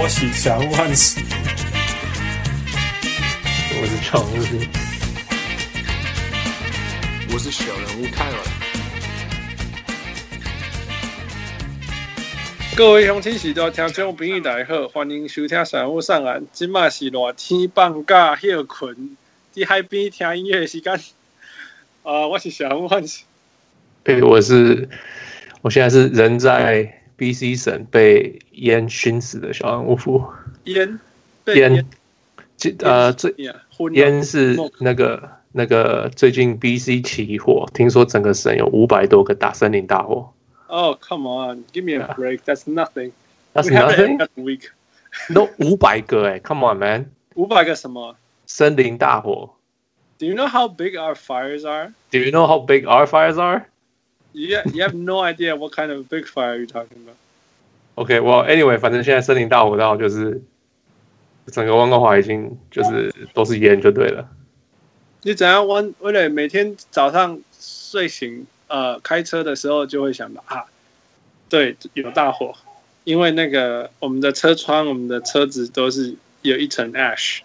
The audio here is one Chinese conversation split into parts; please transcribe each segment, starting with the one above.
我是小人物汉斯，我是常务，我是小人物泰尔。各位乡亲喜多听众朋友大家好，欢迎收听小人物上岸。今麦是热天放假休困，在海边听音乐的时间。啊、呃，我是小人物汉斯。对，我是，我现在是人在。B.C. 省被烟熏死的小人物夫，烟烟，呃，最烟是那个那个最近 B.C. 起火，听说整个省有五百多个大森林大火。Oh come on, give me a break. That's nothing. That's nothing. No，五百个哎，Come on man，五百个什么？森林大火。Do you know how big our fires are? Do you know how big our fires are? Yeah, you have no idea what kind of big fire you're talking about. Okay, well, anyway，反正现在森林大火到就是整个温哥华已经就是都是烟就对了。你怎样温？为了每天早上睡醒，呃，开车的时候就会想到啊，对，有大火，因为那个我们的车窗、我们的车子都是有一层 ash。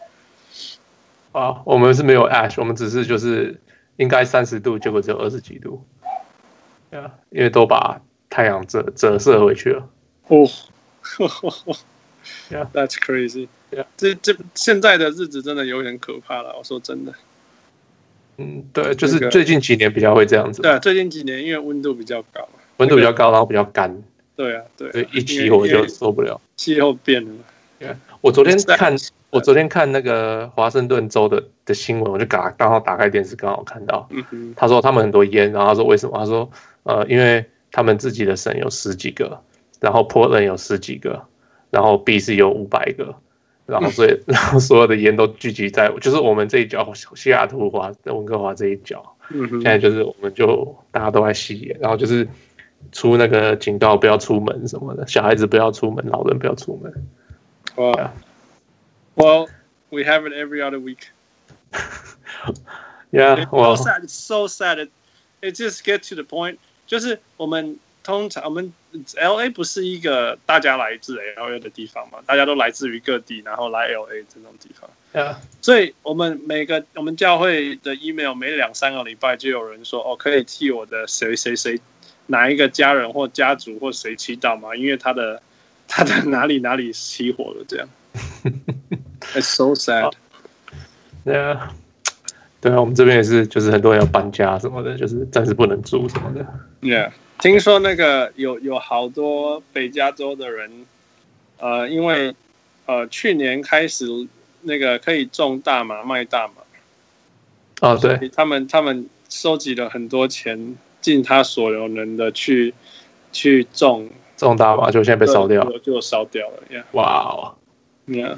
啊，我们是没有 ash，我们只是就是应该三十度，结果只有二十几度。Yeah, 因为都把太阳折折射回去了。哦，Yeah，that's crazy。Yeah，这这现在的日子真的有点可怕了。我说真的。嗯，对，就是最近几年比较会这样子。对啊，最近几年因为温度比较高，温度比较高，然后比较干。对啊，对，对，一起火就受不了。气候变了。Yeah, 我昨天看，我昨天看那个华盛顿州的的新闻，我就刚刚好打开电视，刚好看到。嗯哼。他说他们很多烟，然后他说为什么？他说。呃，因为他们自己的省有十几个，然后 Portland 有十几个，然后 BC 有五百个，然后所以，然后所有的烟都聚集在，就是我们这一角西雅图华温哥华这一角，现在就是我们就大家都在吸烟，然后就是出那个警告，不要出门什么的，小孩子不要出门，老人不要出门。Well, well, we have it every other week. Yeah, well, so sad. It's so sad. It, it just get to the point. 就是我们通常我们 L A 不是一个大家来自 L A 的地方嘛，大家都来自于各地，然后来 L A 这种地方。Yeah. 所以我们每个我们教会的 email 每两三个礼拜就有人说哦，可以替我的谁谁谁哪一个家人或家族或谁祈祷吗？因为他的他的哪里哪里起火了这样。It's so sad. Yeah. 对啊，我们这边也是，就是很多人要搬家什么的，就是暂时不能住什么的。Yeah，听说那个有有好多北加州的人，呃，因为呃去年开始那个可以种大麻卖大麻。哦，对，他们他们收集了很多钱，尽他所有能的去去种种大麻，就现在被烧掉，就烧掉了。Yeah，哇哦，Yeah。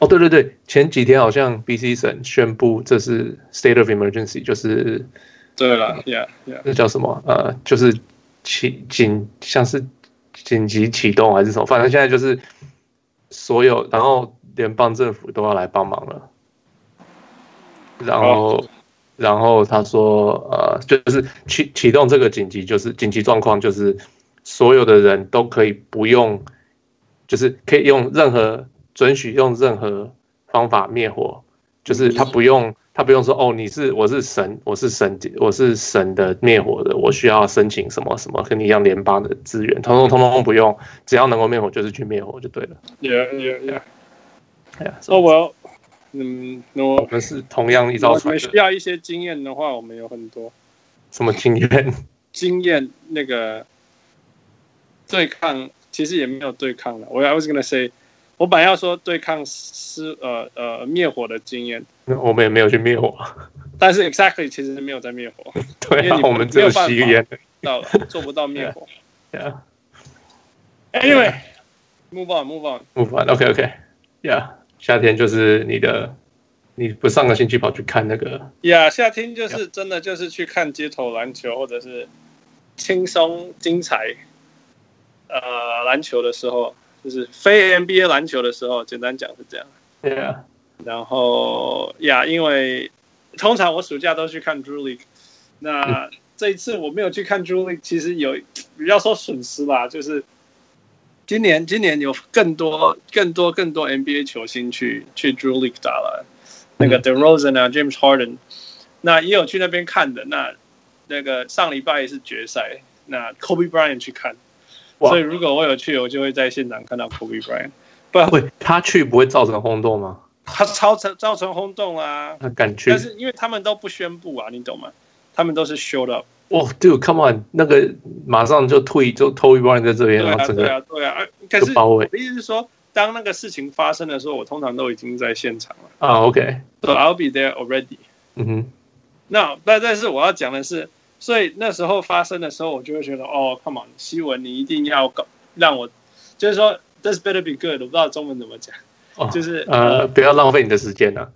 哦，对对对，前几天好像 BC 省宣布这是 state of emergency，就是对了，yeah yeah，这叫什么？呃，就是启紧像是紧急启动还是什么？反正现在就是所有，然后联邦政府都要来帮忙了。然后，oh. 然后他说，呃，就是启启动这个紧急，就是紧急状况，就是所有的人都可以不用，就是可以用任何。准许用任何方法灭火，就是他不用，他不用说哦，你是我是神，我是神，我是神的灭火的，我需要申请什么什么，跟你一样联邦的资源，通通通通不用，只要能够灭火就是去灭火就对了。Yeah, yeah, yeah. 哎呀，说我，嗯，我们是同样一招。我们需要一些经验的话，我们有很多。什么经验？经验那个对抗，其实也没有对抗了。我 I was gonna say。我本来要说对抗失呃呃灭火的经验，我们也没有去灭火，但是 exactly 其实没有在灭火，对啊，我们只有吸烟，到做不到灭火。Yeah. Anyway，move on，move on，move on，OK OK，Yeah，夏天就是你的，你不上个星期跑去看那个？Yeah，夏天就是真的就是去看街头篮球或者是轻松精彩呃篮球的时候。就是非 NBA 篮球的时候，简单讲是这样。对啊，然后呀，因为通常我暑假都去看 Drew League，那、嗯、这一次我没有去看 Drew League，其实有比较说损失吧，就是今年今年有更多更多更多 NBA 球星去去 Drew League 打了，那个 DeRozan 啊，James Harden，那也有去那边看的。那那个上礼拜是决赛，那 Kobe Bryant 去看，所以如果我有去，我就会在现场看到 Kobe Bryant。不然会，他去不会造成轰动吗？他造成造成轰动啊！他敢去，但是因为他们都不宣布啊，你懂吗？他们都是 showed up。哦，Dude，come on，那个马上就退，就 Kobe Bryant 在这边，然后整个对啊，对啊，可是我的意思是说，当那个事情发生的时候，我通常都已经在现场了。啊，OK，So I'll be there already。嗯哼，那但但是我要讲的是，所以那时候发生的时候，我就会觉得，哦，come on，希文，你一定要搞让我，就是说，This better be good。我不知道中文怎么讲。就是呃，不要浪费你的时间了。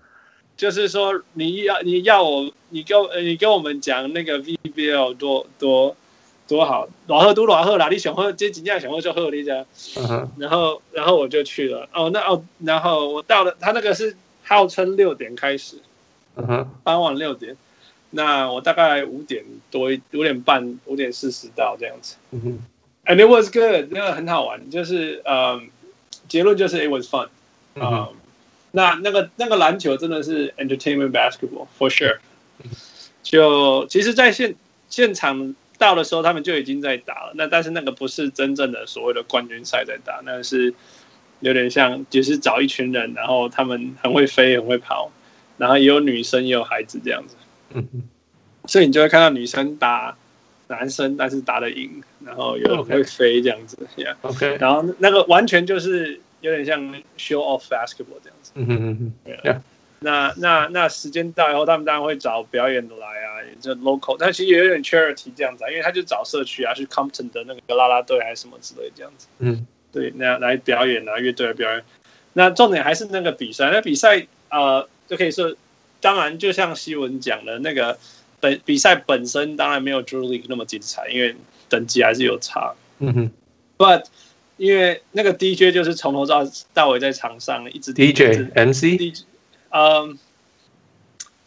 就是说，你要你要我，你跟你跟我们讲那个 VBL 多多多好，老喝多老喝啦，你想喝这几样想喝就喝，你讲。然后然后我就去了。哦，那哦，然后我到了，他那个是号称六点开始，嗯哼，傍晚六点。那我大概五点多五点半五点四十到这样子。嗯哼，And it was good，那个很好玩，就是呃，结论就是 it was fun。啊、嗯，那那个那个篮球真的是 entertainment basketball for sure。就其实，在现现场到的时候，他们就已经在打了。那但是那个不是真正的所谓的冠军赛在打，那是有点像，就是找一群人，然后他们很会飞，很会跑，然后也有女生，也有孩子这样子。嗯，所以你就会看到女生打男生，但是打得赢，然后有人会飞这样子。Yeah. OK，然后那个完全就是。有点像 show off basketball 这样子，嗯嗯嗯嗯，那那那时间到以后，他们当然会找表演的来啊，也就 local，但其实也有点 charity 这样子，啊，因为他就找社区啊，去 Compton 的那个啦啦队还是什么之类这样子，嗯，对，那来表演啊，乐队来表演。那重点还是那个比赛，那比赛呃就可以说，当然就像希文讲的，那个本比赛本身当然没有 Drew League 那么精彩，因为等级还是有差，嗯哼，but 因为那个 DJ 就是从头到到尾在场上一直 DJ MC，嗯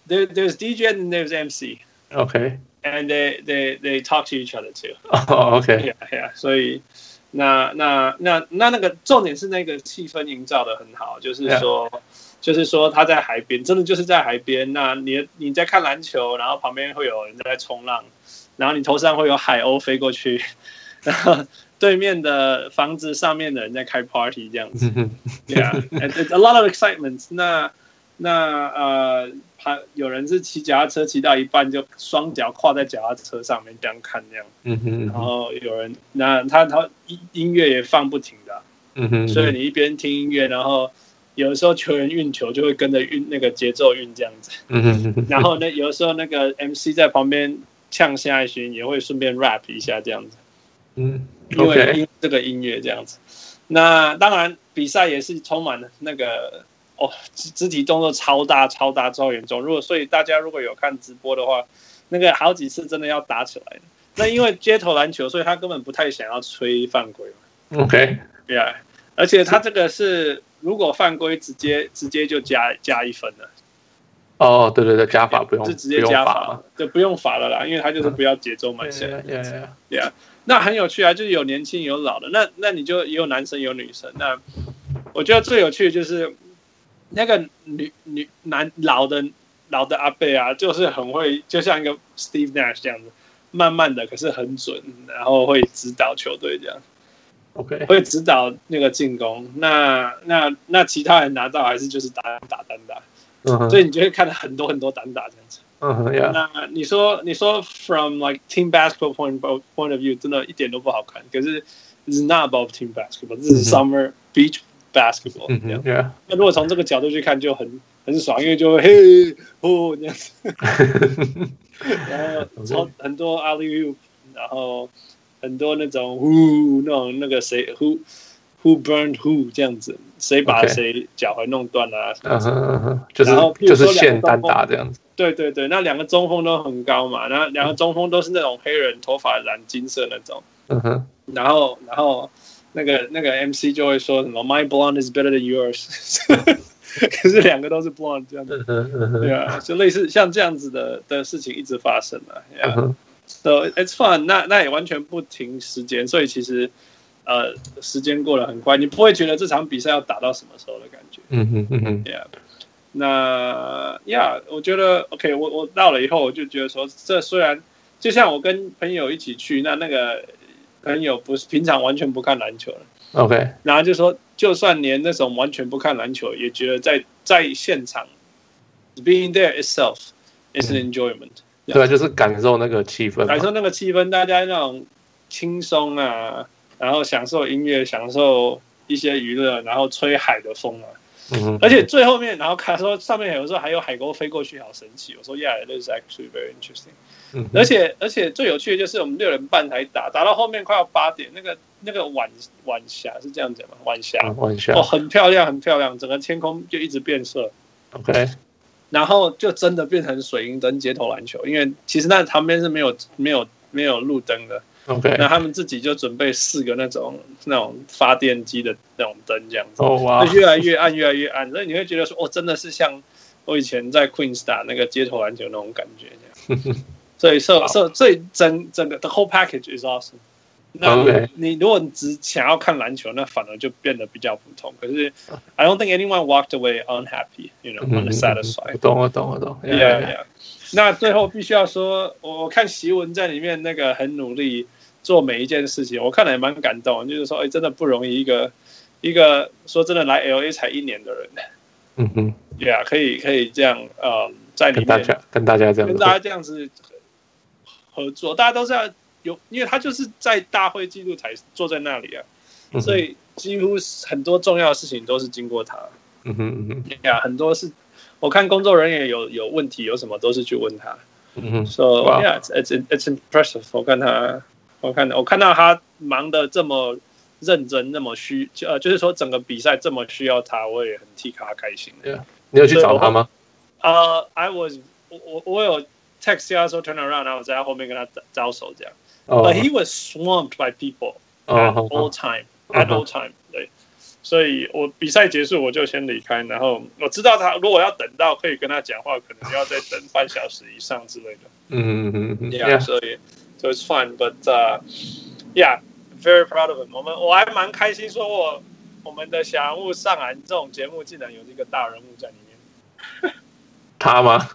，there there's DJ and there's MC，OK，and they they they talk to each other too。哦，OK，yeah yeah，所以那那那那那个重点是那个气氛营造的很好，就是说就是说他在海边，真的就是在海边。那你你在看篮球，然后旁边会有人在冲浪，然后你头上会有海鸥飞过去，然后。对面的房子上面的人在开 party 这样子，Yeah，it's a lot of excitement 那。那那呃，他有人是骑脚踏车骑到一半就双脚跨在脚踏车上面这样看这样，嗯哼，然后有人那他他音音乐也放不停的，啊，嗯哼，所以你一边听音乐，然后有的时候球员运球就会跟着运那个节奏运这样子，然后呢，有的时候那个 MC 在旁边呛下一巡也会顺便 rap 一下这样子，嗯。因为因这个音乐这样子，那当然比赛也是充满了那个哦，肢肢体动作超大、超大、超严重。如果所以大家如果有看直播的话，那个好几次真的要打起来的。那因为街头篮球，所以他根本不太想要吹犯规嘛。OK，对啊，而且他这个是如果犯规，直接直接就加加一分了。哦，对对对，加法不用，就直接加法，就，不用罚了啦，因为他就是不要节奏嘛，现在，对呀。那很有趣啊，就是有年轻有老的，那那你就也有男生有女生。那我觉得最有趣的就是那个女女男老的老的阿贝啊，就是很会，就像一个 Steve Nash 这样子，慢慢的可是很准，然后会指导球队这样。OK，会指导那个进攻。那那那其他人拿到还是就是打打单打，嗯，所以你就会看到很多很多单打这样子。嗯哼呀，那你说你说 from like team basketball point point of view，真的一点都不好看。可是 it's not about team basketball，这是 summer beach basketball。嗯哼，yeah。那如果从这个角度去看，就很很爽，因为就会嘿哦这样子。然后超很多 alley oop，然后很多那种 who 那种那个谁 who who burned who 这样子，谁把谁脚踝弄断了啊？嗯就是就是现单打这样子。对对对，那两个中锋都很高嘛，然后两个中锋都是那种黑人，头发染金色那种。嗯哼。然后然后那个那个 MC 就会说什么 “My blonde is better than yours”，可是两个都是 blonde 这样子。对啊，就类似像这样子的的事情一直发生了。So it's fun，那那也完全不停时间，所以其实呃，时间过得很快，你不会觉得这场比赛要打到什么时候的感觉。嗯哼嗯哼，Yeah，那 Yeah，我觉得 OK，我我到了以后，我就觉得说，这虽然就像我跟朋友一起去，那那个朋友不是平常完全不看篮球了，OK，然后就说，就算连那种完全不看篮球，也觉得在在现场 being there itself is an enjoyment，嗯。对，就是感受那个气氛，感受那个气氛，大家那种轻松啊。然后享受音乐，享受一些娱乐，然后吹海的风啊，嗯，而且最后面，然后看说上面有时候还有海鸥飞过去，好神奇。我说，Yeah，it is actually very interesting。嗯，而且而且最有趣的就是我们六点半才打，打到后面快要八点，那个那个晚晚霞是这样讲吗？晚霞，晚霞，哦，很漂亮，很漂亮，整个天空就一直变色。OK，然后就真的变成水银灯街头篮球，因为其实那旁边是没有没有没有路灯的。OK，那他们自己就准备四个那种那种发电机的那种灯，这样子，哦哇，就越来越暗，越来越暗，所以你会觉得说，哦，真的是像我以前在 Queens 打那个街头篮球那种感觉这样。所以，所以，所以整整个 the whole package is awesome。那你如果只想要看篮球，那反而就变得比较普通。可是，I don't think anyone walked away unhappy，you know，unsatisfied。我懂，我懂，我懂。Yeah, yeah。那最后必须要说，我看习文在里面那个很努力。做每一件事情，我看了也蛮感动。就是说，哎，真的不容易，一个一个说真的来 LA 才一年的人，嗯哼，Yeah，，可以可以这样，呃，在里面跟大家跟大家这样跟大家这样子合作，大家都是要有，因为他就是在大会记录台坐在那里啊，嗯、所以几乎很多重要的事情都是经过他。嗯哼嗯哼，对啊，很多是我看工作人员有有问题有什么都是去问他。嗯哼，So yeah, it's it's impressive。我看他。我看到我看到他忙的这么认真，那么需呃，就是说整个比赛这么需要他，我也很替他开心。对啊，你有去找他吗？呃、uh,，I was 我我我有 text 他说 turn around，然后我在他后面跟他招手这样。Oh. But he was swamped by people at all time, at all time。对，所以我比赛结束我就先离开，然后我知道他如果要等到可以跟他讲话，可能要再等半小时以上之类的。嗯嗯嗯嗯，Yeah，所以。So it's fun, but uh, yeah, very proud of him. 我们我还蛮开心，说我我们的小人物上篮这种节目，竟然有这个大人物在里面。他吗？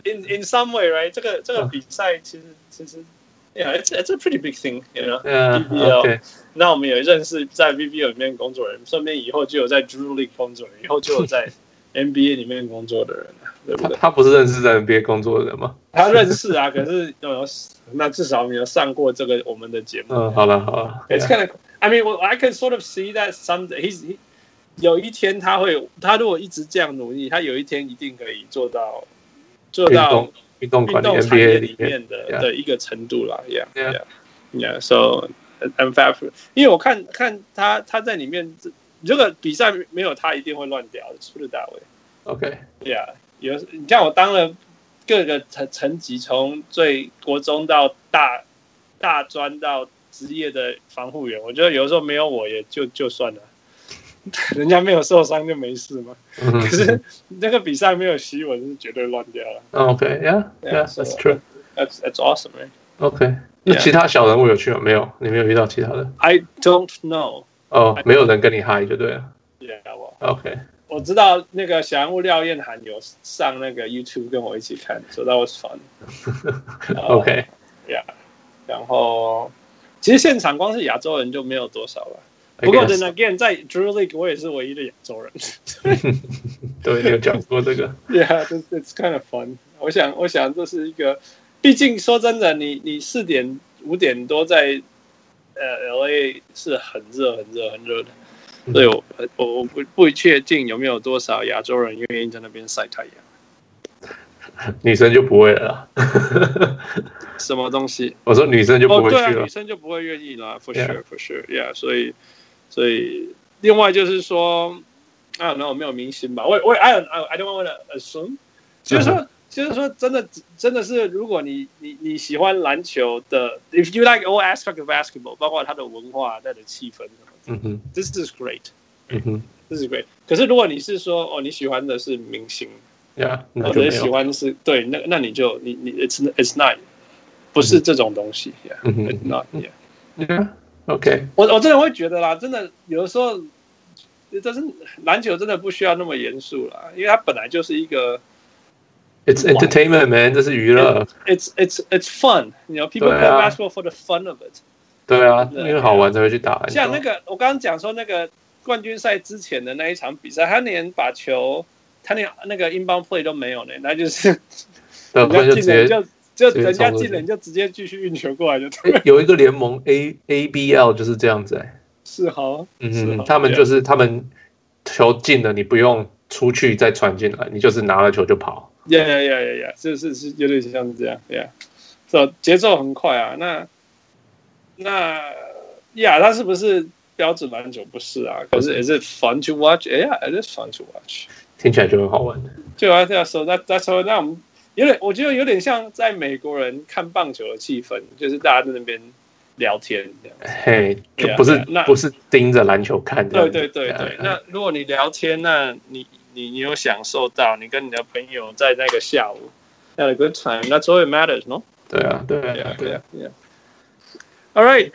In in some way, right？这个这个比赛其实其实 ，Yeah, it's it's a pretty big thing, you know? Yeah, VBL. Okay. 那我们也认识在 VBL 里面工作的人，顺便以后就有在 Drew League 工作人，以后就有在 NBA 里面工作的人。对不对？他，他不是认识在 NBA 工作的人吗？他认识啊，可是有那至少没有上过这个我们的节目。嗯，好了好了。It's kind of, I mean, I can sort of see that some he's he, 有一天他会，他如果一直这样努力，他有一天一定可以做到做到运动运动产业里面的的一个程度了。Yeah, yeah, yeah. So I'm fair，因为我看看他他在里面，这个比赛没有他一定会乱掉的，出了大卫。OK，Yeah。有你看，我当了各个层层级，从最国中到大大专到职业的防护员，我觉得有时候没有我也就就算了，人家没有受伤就没事嘛。可是那个比赛没有习文是绝对乱掉了。OK，Yeah，Yeah，That's true，That's That's awesome，哎。OK，那其他小人物有去吗？没有，你没有遇到其他的？I don't know。哦，没有人跟你嗨就对了。Yeah，我 OK。我知道那个小人物廖燕涵有上那个 YouTube 跟我一起看，，so that was fun。OK，Yeah，然后其实现场光是亚洲人就没有多少了。不过 then again 在 Drew League 我也是唯一的亚洲人。对，你有讲过这个。Yeah，it's kind of fun。我想，我想这是一个，毕竟说真的，你你四点五点多在呃 LA 是很热很热很热的。所以我我我不不确定有没有多少亚洲人愿意在那边晒太阳。女生就不会了。什么东西？我说女生就不会去了。哦，啊，女生就不会愿意了。For sure, for sure, yeah。所以所以另外就是说，啊，那我没有明星吧？我我 I don't I don't want to assume。就是说就是说，真的真的是，如果你你你喜欢篮球的，if you like all aspect of basketball，包括它的文化、它的气氛。嗯哼，This is great。嗯哼，This is great。可是如果你是说哦，你喜欢的是明星，Yeah，或者喜欢是对，那那你就你你 It's It's not，不是这种东西，Yeah，It's not，Yeah。 OK，我我真的会觉得啦，真的有的时候，这是篮球真的不需要那么严肃啦，因为它本来就是一个。It's entertainment, man，这是娱乐。It's it's it's fun. You know, people play basketball for the fun of it. 对啊，因为好玩才会去打。像那个我刚刚讲说那个冠军赛之前的那一场比赛，他连把球，他连那个 inbound play 都没有呢，那就是人家进了就就人家进了你就直接继续运球过来就对。有一个联盟 A ABL 就是这样子哎。是好，嗯，他们就是他们球进了，你不用出去再传进来，你就是拿了球就跑。呀呀呀呀呀！就是是有点像这样，呀，这节奏很快啊。那那呀，他是不是标准篮球？不是啊。可是 is it fun to watch？哎呀，it is fun to watch。听起来就很好玩的。就啊，这样说，那那说，那我们有点，我觉得有点像在美国人看棒球的气氛，就是大家在那边聊天这样。嘿，就不是那不是盯着篮球看的。对对对对。那如果你聊天，那你。你你有享受到你跟你的朋友在那个下午 had a good time that's all it matters no 对啊对啊对啊 all right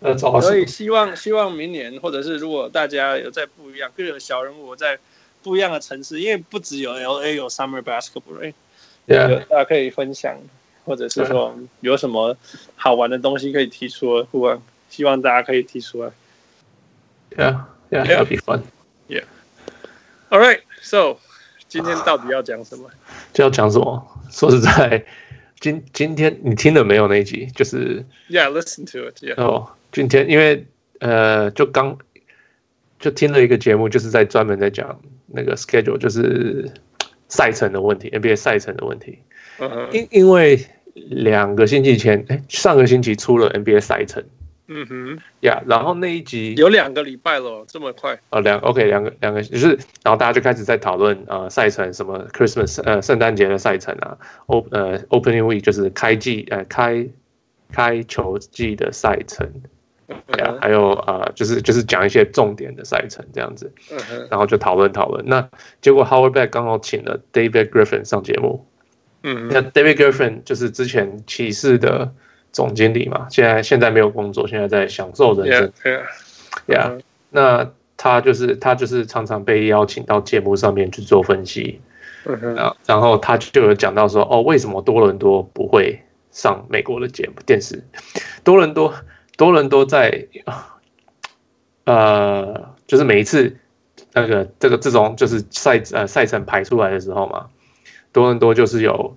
那所以希望希望明年或者是如果大家有在不一样各有小人物在不一样的城市因为不只有 LA 有 summer basketball yeah 大家可以分享或者是说有什么好玩的东西可以提出或者希望大家可以提出来 yeah yeah that'll be fun yeah all right So，今天到底要讲什么？就要讲什么？说实在，今今天你听了没有那一集？就是，Yeah，listen to it。Yeah. 哦，今天因为呃，就刚就听了一个节目，就是在专门在讲那个 schedule，就是赛程的问题，NBA 赛程的问题。因、uh. 因为两个星期前，哎，上个星期出了 NBA 赛程。嗯哼，呀，yeah, 然后那一集有两个礼拜了，这么快？哦，两 OK，两个两个就是，然后大家就开始在讨论呃赛程，什么 Christmas 呃圣诞节的赛程啊，O 呃 Opening Week 就是开季呃开开球季的赛程，呀、uh huh. 还有呃就是就是讲一些重点的赛程这样子，uh. 然后就讨论讨论。那结果 Howard Beck 刚好请了 David Griffin 上节目，嗯、uh，huh. 那 David Griffin 就是之前骑士的。总经理嘛，现在现在没有工作，现在在享受人生。Yeah, yeah. 那他就是他就是常常被邀请到节目上面去做分析。Uh huh. 然后他就有讲到说，哦，为什么多伦多不会上美国的节目电视？多伦多多伦多在呃，就是每一次那个这个这种就是赛呃赛程排出来的时候嘛，多伦多就是有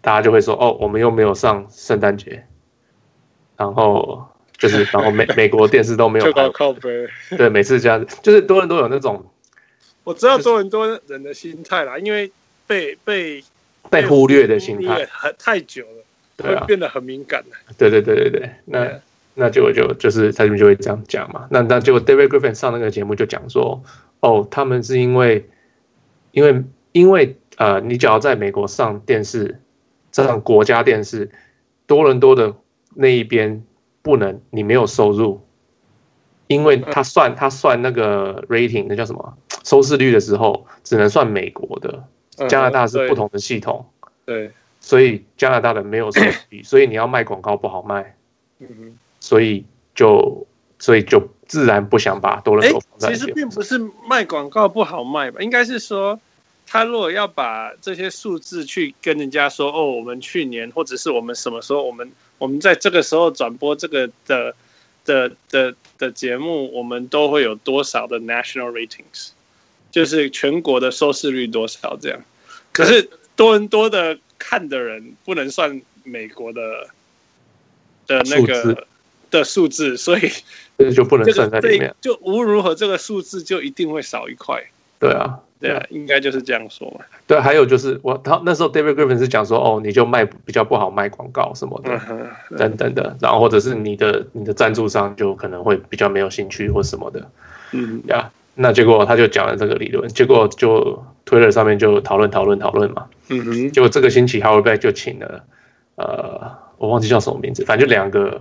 大家就会说，哦，我们又没有上圣诞节。然后就是，然后美 美国电视都没有拍，对，每次这样子，就是多伦多有那种，我知道多伦多人的心态啦，因为被被被忽略的心态很太久了，对，会变得很敏感了。对对对对对，那那结果就就是他们就会这样讲嘛。那那结果 David Griffin 上那个节目就讲说，哦，他们是因为因为因为呃，你只要在美国上电视，上国家电视，多伦多的。那一边不能，你没有收入，因为他算他算那个 rating，那叫什么收视率的时候，只能算美国的，加拿大是不同的系统，对，所以加拿大的没有收视率，所以你要卖广告不好卖，嗯，所以就所以就自然不想把多伦多放在。其实并不是卖广告不好卖吧，应该是说。他如果要把这些数字去跟人家说，哦，我们去年或者是我们什么时候，我们我们在这个时候转播这个的的的的节目，我们都会有多少的 national ratings，就是全国的收视率多少这样。可是多伦多的看的人不能算美国的的那个的数字，所以这就不能算在里面。就无论如何，这个数字就一定会少一块。对啊。对啊，应该就是这样说嘛。对，还有就是我他那时候 David Griffin 是讲说，哦，你就卖比较不好卖广告什么的，嗯嗯、等等的，然后或者是你的你的赞助商就可能会比较没有兴趣或什么的，嗯呀，那结果他就讲了这个理论，结果就 Twitter 上面就讨论讨论讨论嘛，嗯哼，结果这个星期 Howard Beck 就请了，呃，我忘记叫什么名字，反正就两个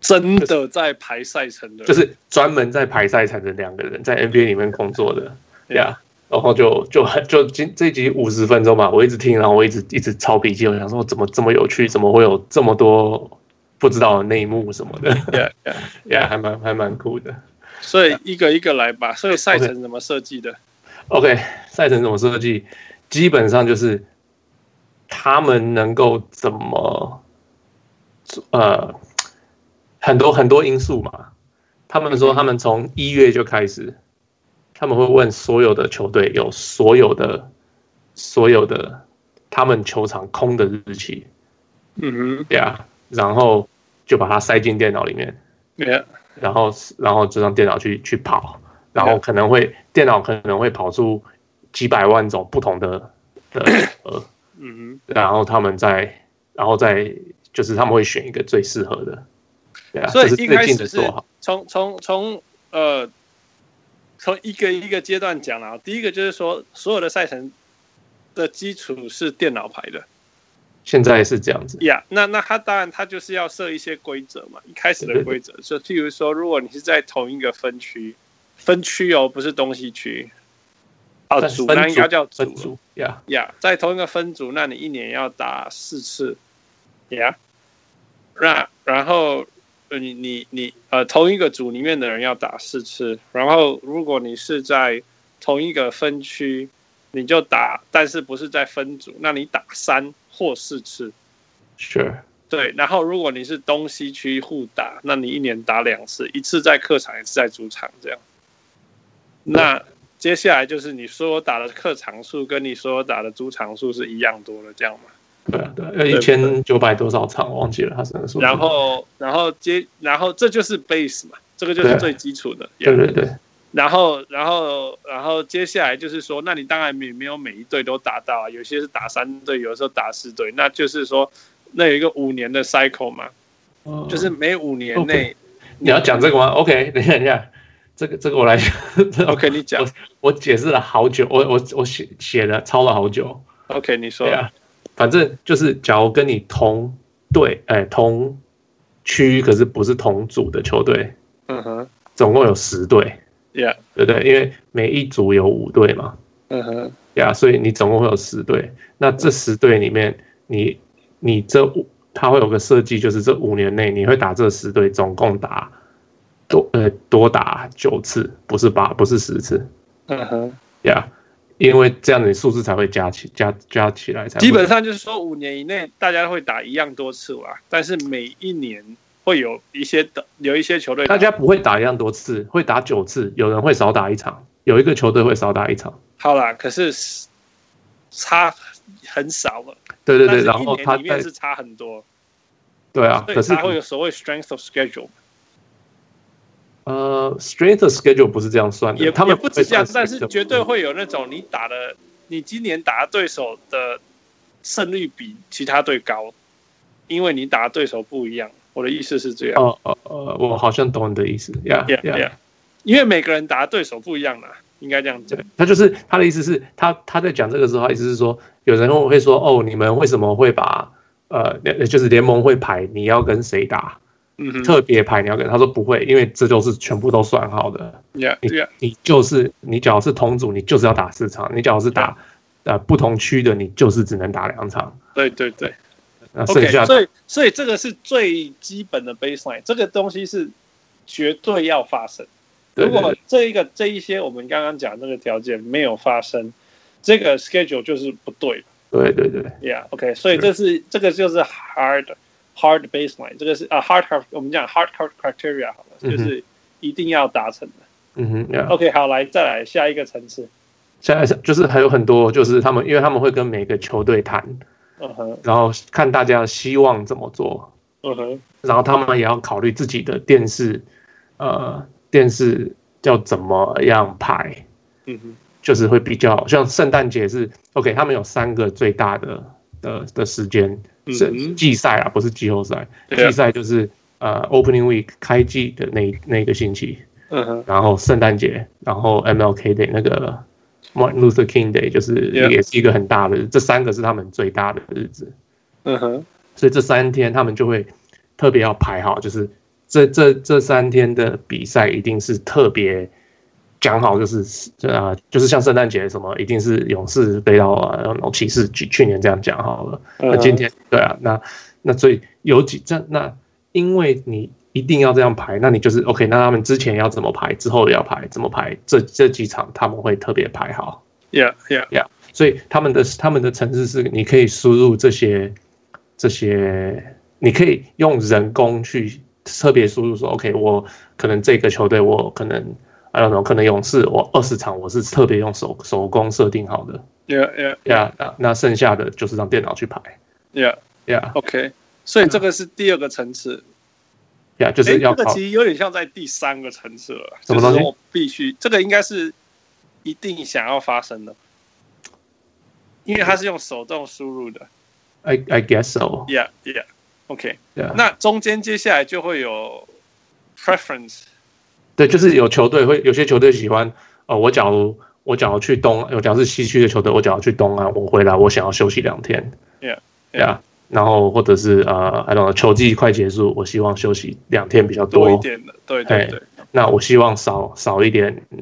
真的在排赛程的，就是专门在排赛程的两个人，在 NBA 里面工作的呀。Yeah. 然后就就就今这集五十分钟吧，我一直听，然后我一直一直抄笔记，我想说怎么这么有趣，怎么会有这么多不知道的内幕什么的。Yeah, yeah, yeah，还蛮还蛮酷的。所以一个一个来吧。所以赛程怎么设计的？OK，赛程怎么设计？基本上就是他们能够怎么呃很多很多因素嘛。他们说他们从一月就开始，他们会问所有的球队有所有的所有的他们球场空的日期。嗯哼，对啊，然后就把它塞进电脑里面。Yeah. 然后，然后就让电脑去去跑，然后可能会电脑可能会跑出几百万种不同的的 呃，嗯哼，然后他们再，然后再就是他们会选一个最适合的，对啊，所以一开始是从从从呃从一个一个阶段讲啊，第一个就是说所有的赛程的基础是电脑排的。现在是这样子。呀，yeah, 那那他当然他就是要设一些规则嘛，一开始的规则，就譬如说，如果你是在同一个分区，分区哦，不是东西区，哦，组那应该叫组，呀呀，在同一个分组，那你一年要打四次，呀，那然后你你你呃同一个组里面的人要打四次，然后如果你是在同一个分区，你就打，但是不是在分组，那你打三。或四次，是，对。然后，如果你是东西区互打，那你一年打两次，一次在客场，一次在主场，这样。那接下来就是你所有打的客场数跟你所有打的主场数是一样多的，这样吗？对啊，对，一千九百多少场，忘记了他是那个数。然后，然后接，然后这就是 base 嘛，这个就是最基础的。对对对。然后，然后，然后接下来就是说，那你当然没没有每一队都打到啊，有些是打三队，有时候打四队，那就是说，那有一个五年的 cycle 嘛，哦、就是每五年内，你要讲这个吗？OK，等一下，等一下，这个这个我来讲。OK，你讲。我我解释了好久，我我我写写了抄了好久。OK，你说。对啊，反正就是，假如跟你同队，哎，同区，可是不是同组的球队，嗯哼，总共有十队。Yeah，对对，因为每一组有五队嘛，嗯哼，呀，所以你总共会有十队。那这十队里面，你你这五，它会有个设计，就是这五年内你会打这十队，总共打多呃多打九次，不是八，不是十次。嗯哼，呀，因为这样子数字才会加起加加起来才。基本上就是说，五年以内大家会打一样多次啊，但是每一年。会有一些的，有一些球队，大家不会打一样多次，会打九次，有人会少打一场，有一个球队会少打一场。好啦，可是差很少了。对对对，然后它里面是差很多。对啊，可是它会有所谓 strength of schedule。呃，strength of schedule 不是这样算的，也他们也不止这样，但是绝对会有那种你打的，你今年打的对手的胜率比其他队高，因为你打的对手不一样。我的意思是这样。哦哦哦，我好像懂你的意思。，Yeah Yeah Yeah，！因为每个人打的对手不一样嘛，应该这样讲。他就是他的意思是他他在讲这个时候，他意思是说，有人会说哦，你们为什么会把呃，就是联盟会排你要跟谁打，嗯，特别排你要跟他说不会，因为这就是全部都算好的。Yeah, 你 yeah. 你就是你，只要是同组，你就是要打四场；你只要是打.呃不同区的，你就是只能打两场。对对对。那剩下 okay, 所以所以这个是最基本的 baseline，这个东西是绝对要发生。如果这一个这一些我们刚刚讲那个条件没有发生，这个 schedule 就是不对。对对对，Yeah，OK，所以这是这个就是 hard hard baseline，这个是啊 hard hard 我们讲 hard hard criteria 好了，就是一定要达成的。嗯哼 OK，好，来再来下一个层次。下一个就是还有很多，就是他们因为他们会跟每个球队谈。嗯哼，然后看大家希望怎么做，嗯哼，然后他们也要考虑自己的电视，呃，电视要怎么样排，嗯哼，就是会比较像圣诞节是 OK，他们有三个最大的的的时间是季赛啊，不是季后赛，季赛就是呃 Opening Week 开季的那那个星期，嗯哼，然后圣诞节，然后 MLK Day 那个。Martin Luther King Day 就是也是一个很大的，这三个是他们最大的日子。嗯哼，所以这三天他们就会特别要排好，就是这这这三天的比赛一定是特别讲好，就是啊，就是像圣诞节什么，一定是勇士飞到啊，然后骑士去去年这样讲好了。那今天对啊，那那所以有几这那因为你一定要这样排，那你就是 OK。那他们之前要怎么排，之后要排怎么排，这这几场他们会特别排好。Yeah, yeah, yeah。所以他们的他们的城市是你可以输入这些这些，你可以用人工去特别输入说 OK，我可能这个球队我可能。I don't know，可能勇士我二十场我是特别用手手工设定好的。Yeah, yeah, yeah。那那剩下的就是让电脑去排。Yeah, yeah。OK，所以这个是第二个层次。Yeah，就是要。这个其实有点像在第三个层次了。什么东西？我必须，这个应该是一定想要发生的，因为它是用手动输入的。I I guess so. Yeah, yeah. OK。Yeah。那中间接下来就会有 preference。对，就是有球队会有些球队喜欢，呃，我假如我假如去东，我假如是西区的球队，我假如去东岸，我回来我想要休息两天，Yeah，对啊，然后或者是呃，I don't know，球季快结束，我希望休息两天比较多，多一点的，对对对，那我希望少少一点，嗯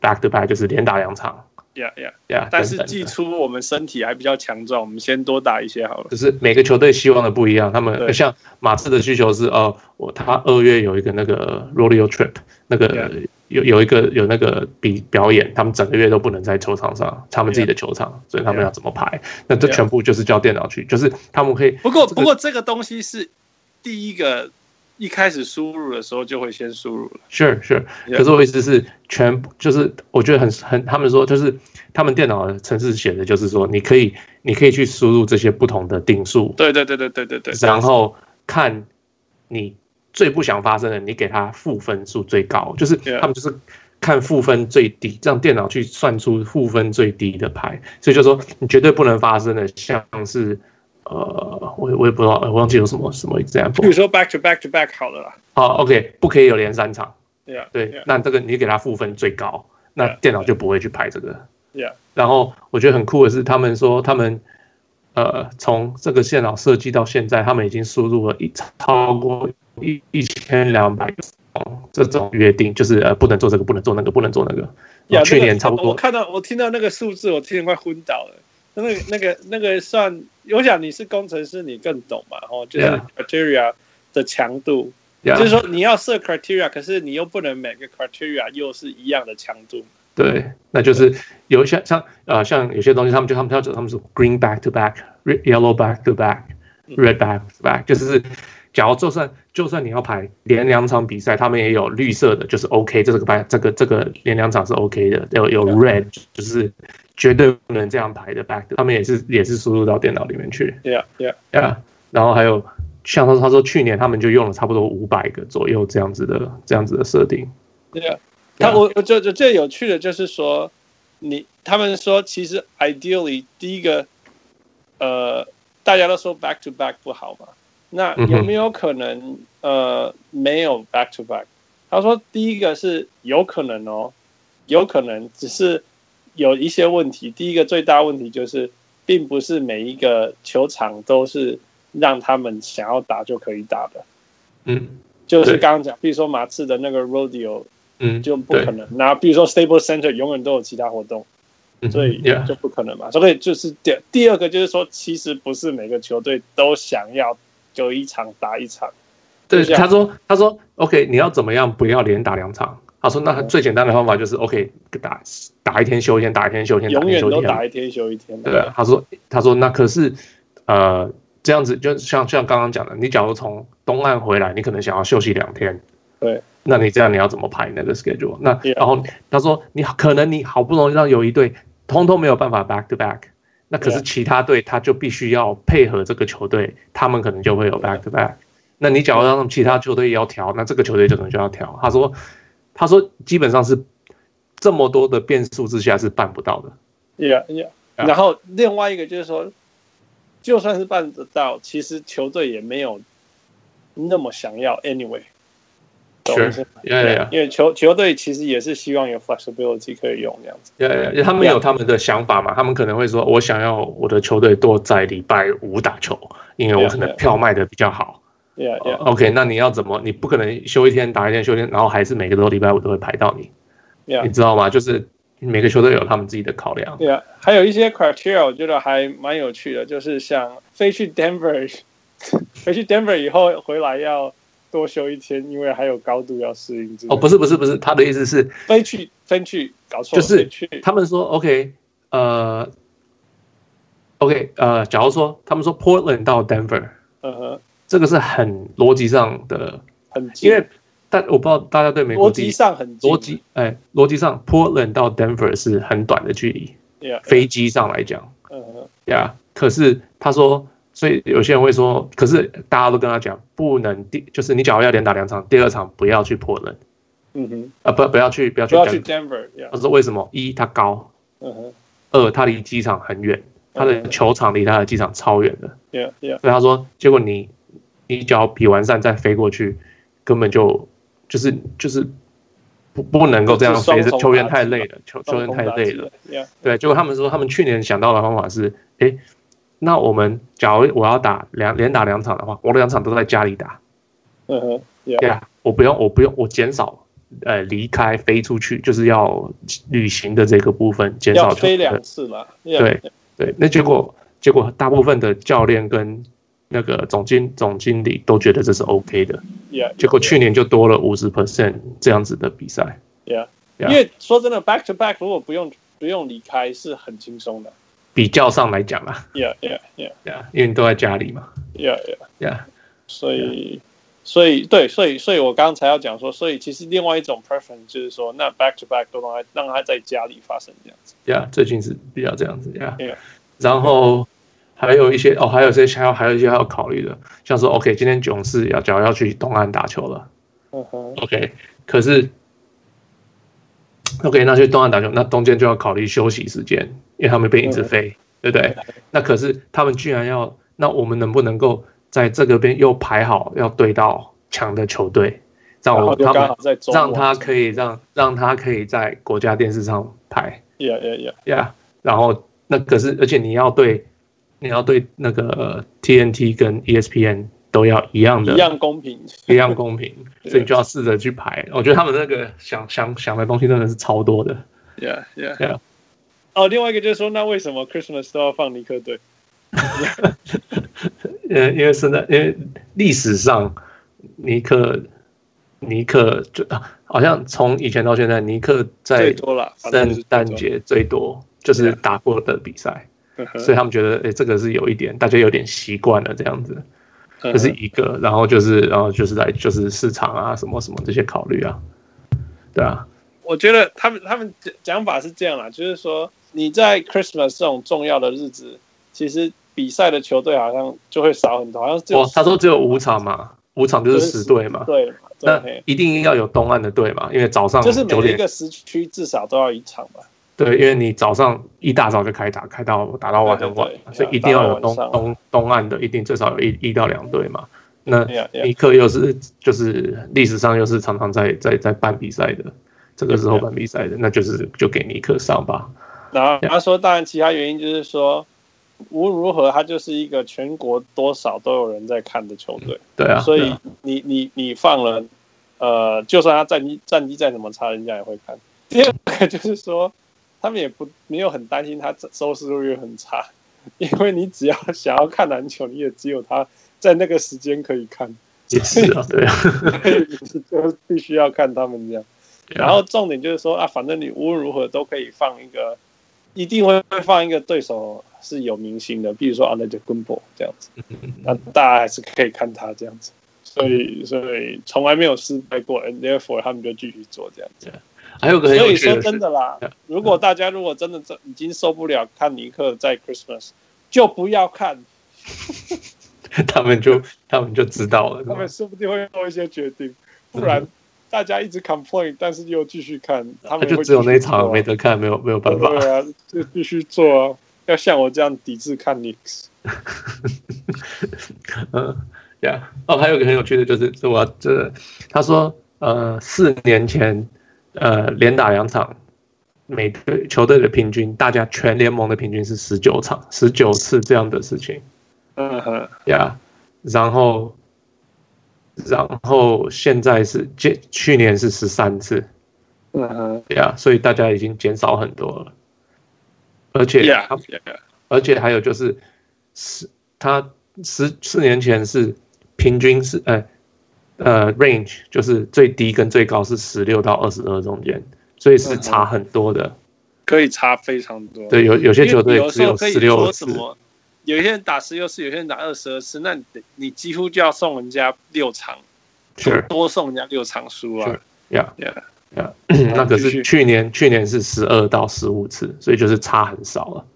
，back to back 就是连打两场。Yeah, yeah. 但是季初我们身体还比较强壮，我们先多打一些好了。就是每个球队希望的不一样，他们像马刺的需求是哦，我他二月有一个那个 rodeo trip，那个有有一个有那个比表演，他们整个月都不能在球场上，他们自己的球场，所以他们要怎么排？那这全部就是叫电脑去，就是他们可以。不过不过这个东西是第一个。一开始输入的时候就会先输入了，Sure Sure。可是我意思是，全部就是我觉得很很，他们说就是他们电脑的程式写的就是说，你可以你可以去输入这些不同的定数，对对对对对对对，然后看你最不想发生的，你给他负分数最高，就是他们就是看负分最低，让电脑去算出负分最低的牌，所以就说你绝对不能发生的，像是。呃，我我也不知道，我忘记有什么什么 example。比如说 back to back to back 好了啦。好，OK，不可以有连三场。Yeah, 对，yeah. 那这个你给他负分最高，那电脑就不会去拍这个。Yeah. 然后我觉得很酷的是，他们说他们呃从这个电脑设计到现在，他们已经输入了一超过一一千两百个这种约定，就是呃不能做这个，不能做那个，不能做那个。Yeah, 去年差不多。我看到我听到那个数字，我听得快昏倒了。那个那个那个算，我想你是工程师，你更懂嘛？哦，就是 criteria 的强度，yeah. 就是说你要设 criteria，可是你又不能每个 criteria 又是一样的强度。对，那就是有一些像呃像有些东西，他们就他们叫他们是 green back to back，yellow back to back，red back to back，就是假如就算就算你要排连两场比赛，他们也有绿色的，就是 OK，这个排这个这个连两场是 OK 的，有有 red 就是。绝对不能这样排的 back，他们也是也是输入到电脑里面去。Yeah, yeah, yeah. 然后还有像他说，他说去年他们就用了差不多五百个左右这样子的这样子的设定。Yeah，他我我觉得最有趣的就是说，你他们说其实 ideally 第一个，呃，大家都说 back to back 不好嘛，那有没有可能呃没有 back to back？他说第一个是有可能哦，有可能只是。有一些问题，第一个最大问题就是，并不是每一个球场都是让他们想要打就可以打的。嗯，就是刚刚讲，比如说马刺的那个 Rodeo，嗯，就不可能。那比如说 Staples Center 永远都有其他活动，所以就不可能嘛。所以就是第第二个就是说，其实不是每个球队都想要就一场打一场。对，他说他说 OK，你要怎么样不要连打两场？他说：“那最简单的方法就是，OK，打打一天休一天，打一天休一天，永远都打一天休一天。对，他说：“他说那可是，呃，这样子就像像刚刚讲的，你假如从东岸回来，你可能想要休息两天，对，那你这样你要怎么排那个 schedule？那然后他说你可能你好不容易让有一队通通没有办法 back to back，那可是其他队他就必须要配合这个球队，他们可能就会有 back to back。那你假如让其他球队也要调，那这个球队就可能就要调。他说。”他说：“基本上是这么多的变数之下是办不到的。” Yeah, yeah. 然后另外一个就是说，就算是办得到，其实球队也没有那么想要。Anyway，是，yeah, yeah. 因为球球队其实也是希望有 flexibility 可以用这样子。Yeah, yeah. 他们有他们的想法嘛？他们可能会说：“我想要我的球队多在礼拜五打球，因为我可能票卖的比较好。” Yeah, yeah. OK，那你要怎么？你不可能休一天打一天休一天，然后还是每个都礼拜五都会排到你。Yeah. 你知道吗？就是每个球队有他们自己的考量。对啊，还有一些 criteria 我觉得还蛮有趣的，就是像飞去 Denver，飞去 Denver 以后回来要多休一天，因为还有高度要适应。哦，不是不是不是，他的意思是飞去飞去搞错，就是他们说 OK，呃，OK，呃，假如说他们说 Portland 到 Denver，嗯哼，这个是很逻辑上的，很，因为但我不知道大家对美国逻辑上很逻辑，哎，逻辑上 Portland 到 Denver 是很短的距离飞机上来讲，嗯哼，呀，可是他说。所以有些人会说，可是大家都跟他讲，不能第就是你假如要连打两场，第二场不要去波伦，嗯哼，啊不不要去不要去 Denver，他说为什么？一它高，嗯哼，二它离机场很远，他的球场离他的机场超远的，yeah yeah，所以他说，结果你你只要比完赛再飞过去，根本就就是就是不不能够这样飞，球员太累了，球球员太累了，yeah，对，结果他们说他们去年想到的方法是，哎。那我们假如我要打两连打两场的话，我两场都在家里打。嗯哼，对啊，我不用，我不用，我减少呃离开飞出去，就是要旅行的这个部分减少。要飞两次嘛？对对，那结果结果大部分的教练跟那个总经总经理都觉得这是 OK 的。Yeah, 结果去年就多了五十 percent 这样子的比赛。Yeah. 因为说真的，back to back 如果不用不用离开是很轻松的。比较上来讲啦，Yeah Yeah Yeah. Yeah，因为你都在家里嘛，Yeah Yeah. Yeah，所以所以对，所以所以我刚才要讲说，所以其实另外一种 preference 就是说，那 back to back 都让他让他在家里发生这样子，Yeah，最近是比较这样子，Yeah。Yeah，然后还有一些哦，还有一些还要还有一些还要考虑的，像说 OK，今天囧事要假如要去东岸打球了，嗯哼，OK，可是 OK，那去东岸打球，那中间就要考虑休息时间。因为他们被一直飞，对不对？那可是他们居然要，那我们能不能够在这个边又排好，要对到强的球队，让我他们让他可以让让他可以在国家电视上排，Yeah Yeah Yeah，然后那可是而且你要对你要对那个 TNT 跟 ESPN 都要一样的，一样公平，一样公平，所以你就要试着去排。我觉得他们那个想想想的东西真的是超多的，Yeah Yeah. Yeah。哦，另外一个就是说，那为什么 Christmas 都要放尼克队？呃，因为现在，因为历史上尼克尼克就好像从以前到现在，尼克在圣诞节最多就是打过的比赛，所以他们觉得，哎、欸，这个是有一点，大家有点习惯了这样子，这是一个，然后就是，然后就是来就是市场啊，什么什么这些考虑啊，对啊，我觉得他们他们讲法是这样啦，就是说。你在 Christmas 这种重要的日子，其实比赛的球队好像就会少很多，好像只有哦，他说只有五场嘛，五场就是十队嘛，对，那一定要有东岸的队嘛，因为早上就是每一个时区至少都要一场嘛，对，因为你早上一大早就开打，开到打到晚很晚，所以一定要有东东东岸的，一定最少有一一到两队嘛。那尼克又是就是历史上又是常常在在在办比赛的，这个时候办比赛的，那就是就给尼克上吧。然后他说，当然其他原因就是说，无论如何，他就是一个全国多少都有人在看的球队。对啊，所以你你你放了，呃，就算他战绩战绩再怎么差，人家也会看。第二个就是说，他们也不没有很担心他收视率很差，因为你只要想要看篮球，你也只有他在那个时间可以看。也是啊，对啊，你就必须要看他们这样。然后重点就是说啊，反正你无论如何都可以放一个。一定会会放一个对手是有明星的，比如说 Antetokounmpo 这样子，那大家还是可以看他这样子，所以所以从来没有失败过，and therefore 他们就继续做这样子。还有个，所以说真的啦，如果大家如果真的这已经受不了看尼克在 Christmas，就不要看，他们就他们就知道了，他们说不定会做一些决定，不然。大家一直 complain，但是又继续看，他们就只有那一场没得看，没有没有办法。对啊，就必须做啊，要像我这样抵制看 Knicks。嗯，呀，哦，还有一个很有趣的就是，是我这他说，呃，四年前，呃，连打两场，每队球队的平均，大家全联盟的平均是十九场，十九次这样的事情。嗯哼，呀，然后。然后现在是减去年是十三次，嗯哼，对啊，所以大家已经减少很多了，而且，yeah, yeah. 而且还有就是十他十四年前是平均是呃呃，range 就是最低跟最高是十六到二十二中间，所以是差很多的，可以差非常多。对，有有些球队只有十六次，有些人打十六次，有些人打二十二次，那你你几乎就要送人家六场，是多送人家六场输啊。呀呀呀！那可是去年去年是十二到十五次，所以就是差很少了。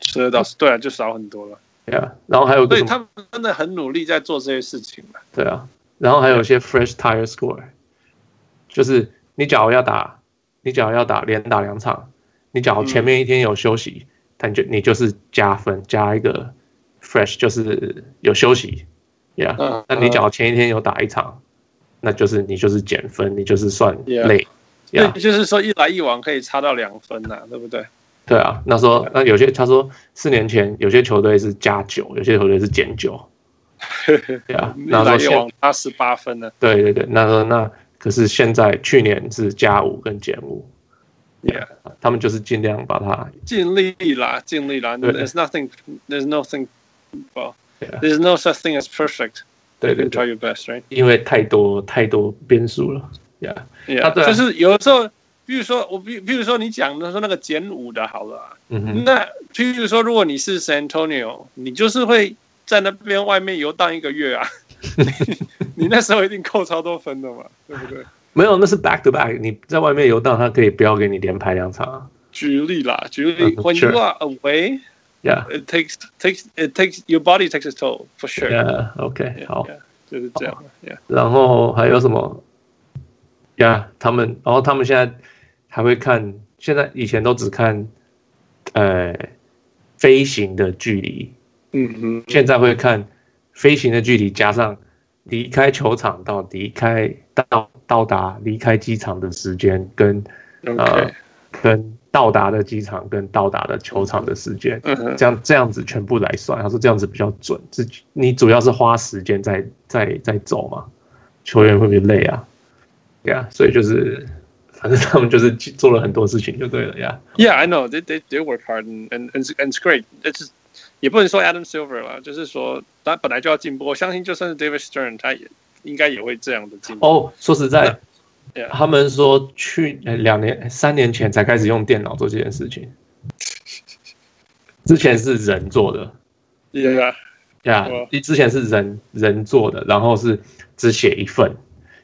十二到十，对啊，就少很多了。对啊，然后还有个，对他们真的很努力在做这些事情嘛。对啊，然后还有一些 fresh tire score，就是你假如要打，你假如要打连打两场，你假如前面一天有休息，他就你就是加分加一个 fresh，就是有休息，呀、yeah。那你假如前一天有打一场，那就是你就是减分，你就是算累。对，yeah. 就是说一来一往可以差到两分呐、啊，对不对？对啊，那说那有些他说四年前有些球队是加九，有些球队是减九。对啊，那说现他十八分呢？对对对，那说那可是现在去年是加五跟减五。Yeah，他们就是尽量把它尽力啦，尽力啦。There's nothing, there's nothing, well, there's no such thing as perfect. 对对对，try your best, right？因为太多太多变数了。Yeah，yeah，就是有的时候。比如说我比，比如说你讲的说那个减五的好了、啊，嗯、那譬如说如果你是 San Antonio，你就是会在那边外面游荡一个月啊，你那时候一定扣超多分的嘛，对不对？没有，那是 back to back，你在外面游荡，他可以不要给你连排两场、啊。举例啦，举例、uh,，When you are away，yeah，it takes takes it takes your body takes its toll for sure。Yeah，OK，、okay, 好，就是这样。Yeah. 然后还有什么？yeah,，他们，然后他们现在。还会看，现在以前都只看，呃，飞行的距离，嗯哼，现在会看飞行的距离加上离开球场到离开到到达离开机场的时间跟呃.跟到达的机场跟到达的球场的时间，这样这样子全部来算，他说这样子比较准。自己你主要是花时间在在在走嘛，球员会不会累啊？对啊，所以就是。反正他们就是做了很多事情就对了呀。Yeah, I know they they they work hard and and and it's great. It's 也不能说 Adam Silver 啦，就是说他本来就要进步。我相信就算是 David Stern，他也应该也会这样的进步。哦，说实在.他们说去两年、三年前才开始用电脑做这件事情，之前是人做的。Yeah, yeah，之前是人人做的，然后是只写一份，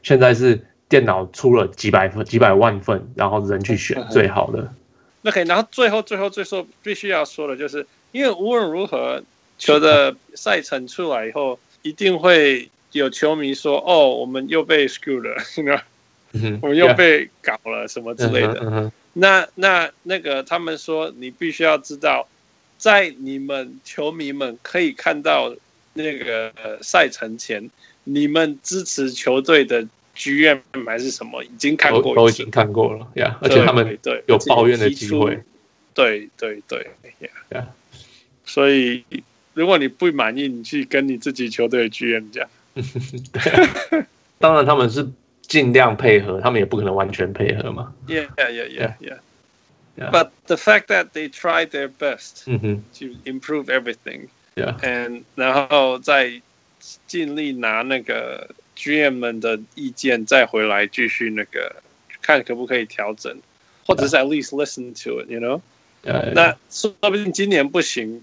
现在是。电脑出了几百份、几百万份，然后人去选 最好的。那可以，然后最后、最后、最后必须要说的就是，因为无论如何，球的赛程出来以后，一定会有球迷说：“哦，我们又被 screw 了，我们又被搞了什么之类的。”那、那、那个，他们说，你必须要知道，在你们球迷们可以看到那个赛程前，你们支持球队的。剧院还是什么，已经看过，都已经看过了呀。Yeah, 而且他们对有抱怨的机会，对对对呀呀。所以如果你不满意，你去跟你自己球队的 GM 讲。对当然他们是尽量配合，他们也不可能完全配合嘛。Yeah yeah yeah yeah yeah. yeah. But the fact that they tried their best to improve everything. Yeah. And 然后再尽力拿那个。GM 们的意见再回来继续那个看可不可以调整，或者是 at least listen to it，you know？、Yeah. 那说不定今年不行，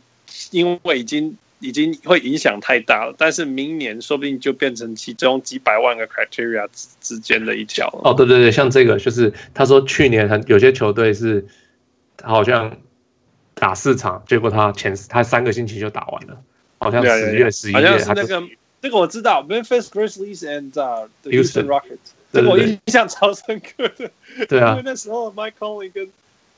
因为已经已经会影响太大了。但是明年说不定就变成其中几百万个 criteria 之之间的一条了。哦，对对对，像这个就是他说去年很有些球队是好像打四场，结果他前他三个星期就打完了，好像十月十一月好像是那个。这个我知道，Memphis Grizzlies and、uh, the Houston Rockets，这个我印象超深刻的。对啊，因为那时候 Mike Conley 跟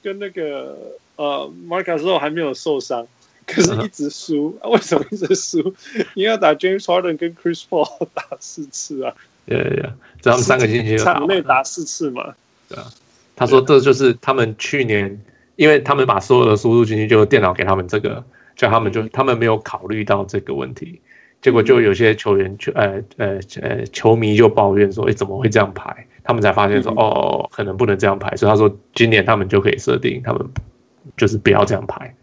跟那个呃 Marc Gasol 还没有受伤，可是一直输。啊、为什么一直输？因为要打 James Harden 跟 Chris Paul 打四次啊。对对对，这他们三个星期场内打四次嘛。对啊，他说这就是他们去年，因为他们把所有的输入进去，就电脑给他们这个，叫他们就他们没有考虑到这个问题。结果就有些球员球呃呃呃球迷就抱怨说：“哎，怎么会这样排？”他们才发现说：“哦，可能不能这样排。”所以他说：“今年他们就可以设定，他们就是不要这样排。”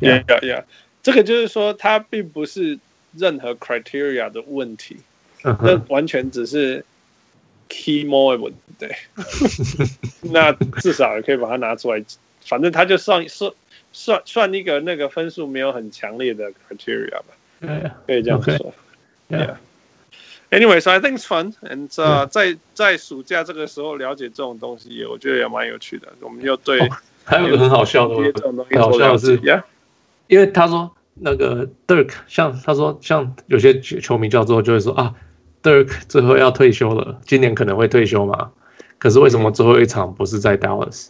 Yeah, yeah, yeah. 这个就是说，它并不是任何 criteria 的问题，那完全只是 key moment，对，那至少也可以把它拿出来，反正他就算算算算一个那个分数没有很强烈的 criteria 吧，Yeah, 可以这样说。yeah. Anyway, so I think it's fun, and、uh, 嗯在在暑假这个时候了解这种东西，我觉得也蛮有趣的。我们又对、哦、还有一个很好笑的，这种东西好笑的是，Yeah，因为他说那个 Dirk 像他说像有些球迷叫做就会说啊，Dirk 最后要退休了，今年可能会退休嘛。可是为什么最后一场不是在 Dallas？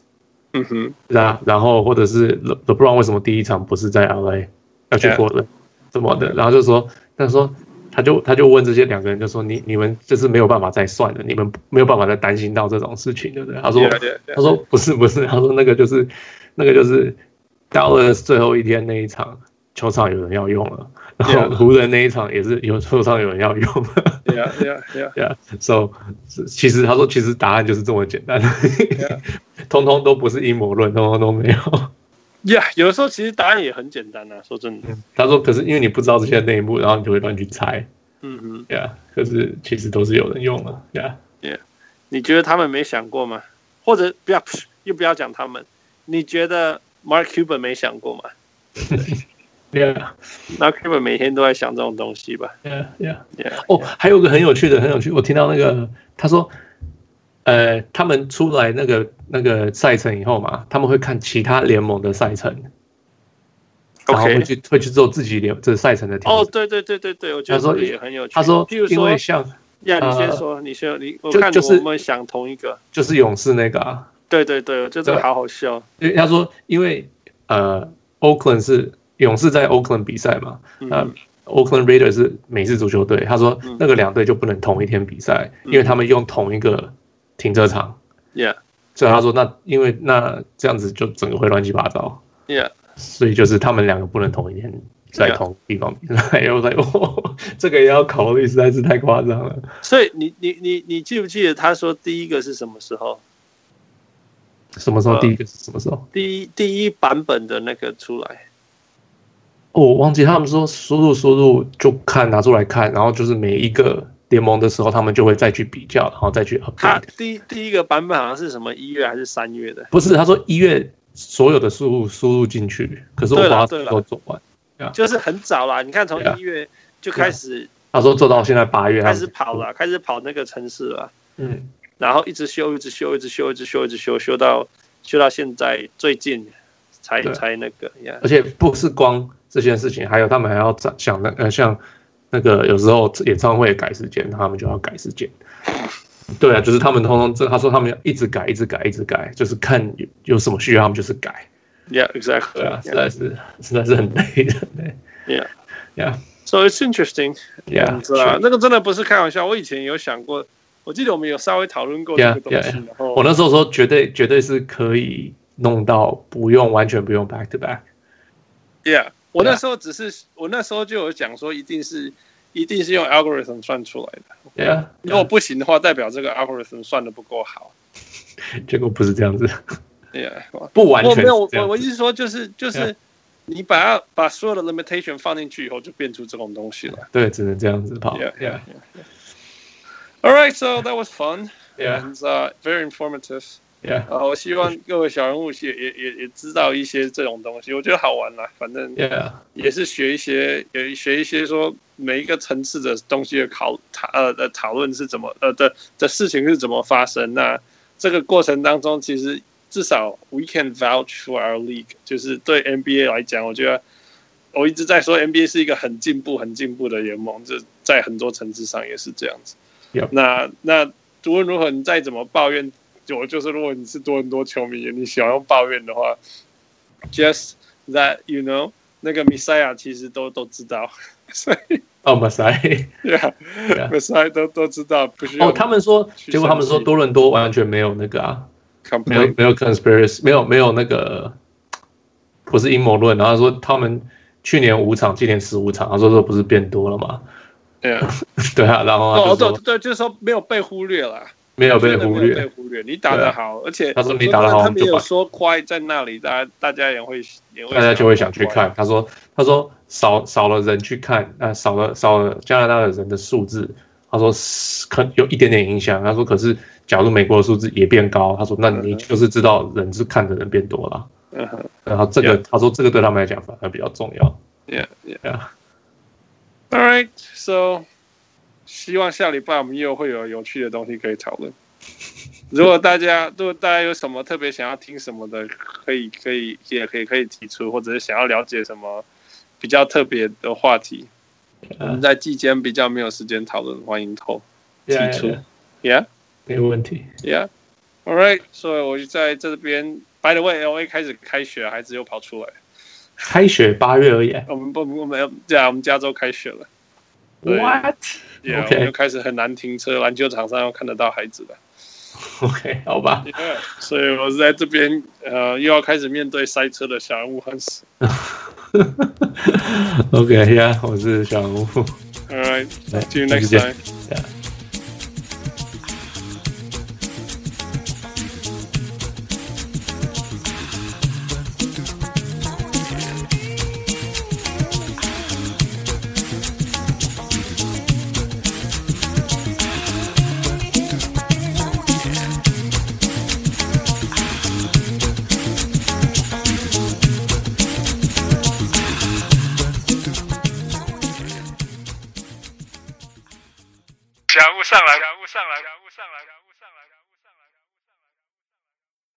嗯哼，然然后或者是 LeBron 为什么第一场不是在 LA 要去 Portland 什么的？然后就说他说。他就他就问这些两个人，就说你你们就是没有办法再算了，你们没有办法再担心到这种事情，对不对？他说.他说不是不是，他说那个就是那个就是到了最后一天那一场球场有人要用了，然后湖人那一场也是有球场有人要用了。对啊对啊对啊。Yeah, so 其实他说其实答案就是这么简单，yeah. 通通都不是阴谋论，通通都没有。呀、yeah，有的时候其实答案也很简单啊，说真的。他说：“可是因为你不知道这些内幕，然后你就会乱去猜。”嗯哼，呀，可是其实都是有人用了，呀，呀，你觉得他们没想过吗？或者不要，又不要讲他们，你觉得 Mark Cuban 没想过吗？对啊，Mark Cuban 每天都在想这种东西吧？呀呀呀！哦，还有个很有趣的，很有趣，我听到那个他说。呃，他们出来那个那个赛程以后嘛，他们会看其他联盟的赛程.然后会去会去做自己联这个赛程的调整。哦，对对对对对，我觉得这个也很有趣。他说，因为像呀，你先说，你先你，我看我们想同一个，就是勇士那个啊。对对对，我觉得这个好好笑。因为他说，因为呃，Oakland 是勇士在 Oakland 比赛嘛，嗯、呃，Oakland Raiders 是美式足球队。他说那个两队就不能同一天比赛，嗯、因为他们用同一个。停车场，Yeah，所以他说那因为那这样子就整个会乱七八糟，Yeah，所以就是他们两个不能同一天在同地方比赛，然后在哦，这个也要考虑，实在是太夸张了。所以你你你你记不记得他说第一个是什么时候？什么时候？第一个是什么时候？呃、第一第一版本的那个出来，哦，我忘记他们说输入输入就看拿出来看，然后就是每一个。联盟的时候，他们就会再去比较，然后再去 update。第第一个版本好像是什么一月还是三月的？不是，他说一月所有的输入输入进去，可是我把它都做完，就是很早啦。你看从一月就开始，他说做到现在八月开始跑了，开始跑那个城市了。嗯，然后一直修，一直修，一直修，一直修，一直修，修到修到现在最近才才那个。而且不是光这件事情，还有他们还要想那呃像。那个有时候演唱会改时间，他们就要改时间。对啊，就是他们通通这，他说他们要一直改，一直改，一直改，就是看有有什么需要，他们就是改。Yeah, exactly. 对啊，实在是实在是很累的。Yeah, yeah. So it's interesting. Yeah，是啊？那个真的不是开玩笑。我以前有想过，我记得我们有稍微讨论过这个东西。然后我那时候说，绝对绝对是可以弄到不用完全不用 back to back。Yeah. 我那时候只是，我那时候就有讲说，一定是，一定是用 algorithm 算出来的。Yeah，，如果不行的话，代表这个 algorithm 算的不够好。结果不是这样子。Yeah，，不完全。没有，我我意思说，就是就是，你把它把所有的 limitation 放进去以后，就变出这种东西了。对，只能这样子跑。Yeah. All right, so that was fun. Yeah, and uh, very informative. Yeah，啊，我希望各位小人物也也也也知道一些这种东西，我觉得好玩啦。反正也是学一些，也学一些说每一个层次的东西的讨讨呃的讨论是怎么呃的的事情是怎么发生。那这个过程当中，其实至少 we can vouch for our league，就是对 NBA 来讲，我觉得我一直在说 NBA 是一个很进步、很进步的联盟，就在很多层次上也是这样子。Yep. 那那无论如何，你再怎么抱怨。我就是，如果你是多伦多球迷，你喜欢用抱怨的话，just that you know，那个 Messiah 其实都都知道，所以哦 Messiah，yeah，Messiah 都都知道，不需要。哦，他们说，结果他们说多伦多完全没有那个啊，没有没有 conspiracy，没有没有那个不是阴谋论，然后说他们去年五场，今年十五场，他说这不是变多了吗？对啊，对啊，然后哦对对，就是说没有被忽略了。没有被忽略，被忽略。你打得好，而且他说你打得好，他没有说快在那里，大家大家也会也会，大家就会想去看。他说他说少少了人去看，啊少了少了加拿大的人的数字他说是可有一点点影响。他说可是假如美国的数字也变高，他说那你就是知道人是看的人变多了。然后这个他说这个对他们来讲反而比较重要。Yeah, yeah. All right, so 希望下礼拜我们又会有有趣的东西可以讨论。如果大家如果大家有什么特别想要听什么的，可以可以也可以可以提出，或者是想要了解什么比较特别的话题，我们在季间比较没有时间讨论，欢迎投提出。Yeah，没有问题。Yeah, all right，所以我就在这边。By the way，LA 开始开学，孩子又跑出来。开学八月而已。我们不，我们没有，对啊，我们加州开学了。What？Yeah, okay. 我们就开始很难停车，篮球场上要看得到孩子了。OK，好吧。Yeah, 所以我是在这边，呃，又要开始面对塞车的小人物汉斯。OK，Yeah，、okay, 我是小人物。All right，See you next time. Yeah.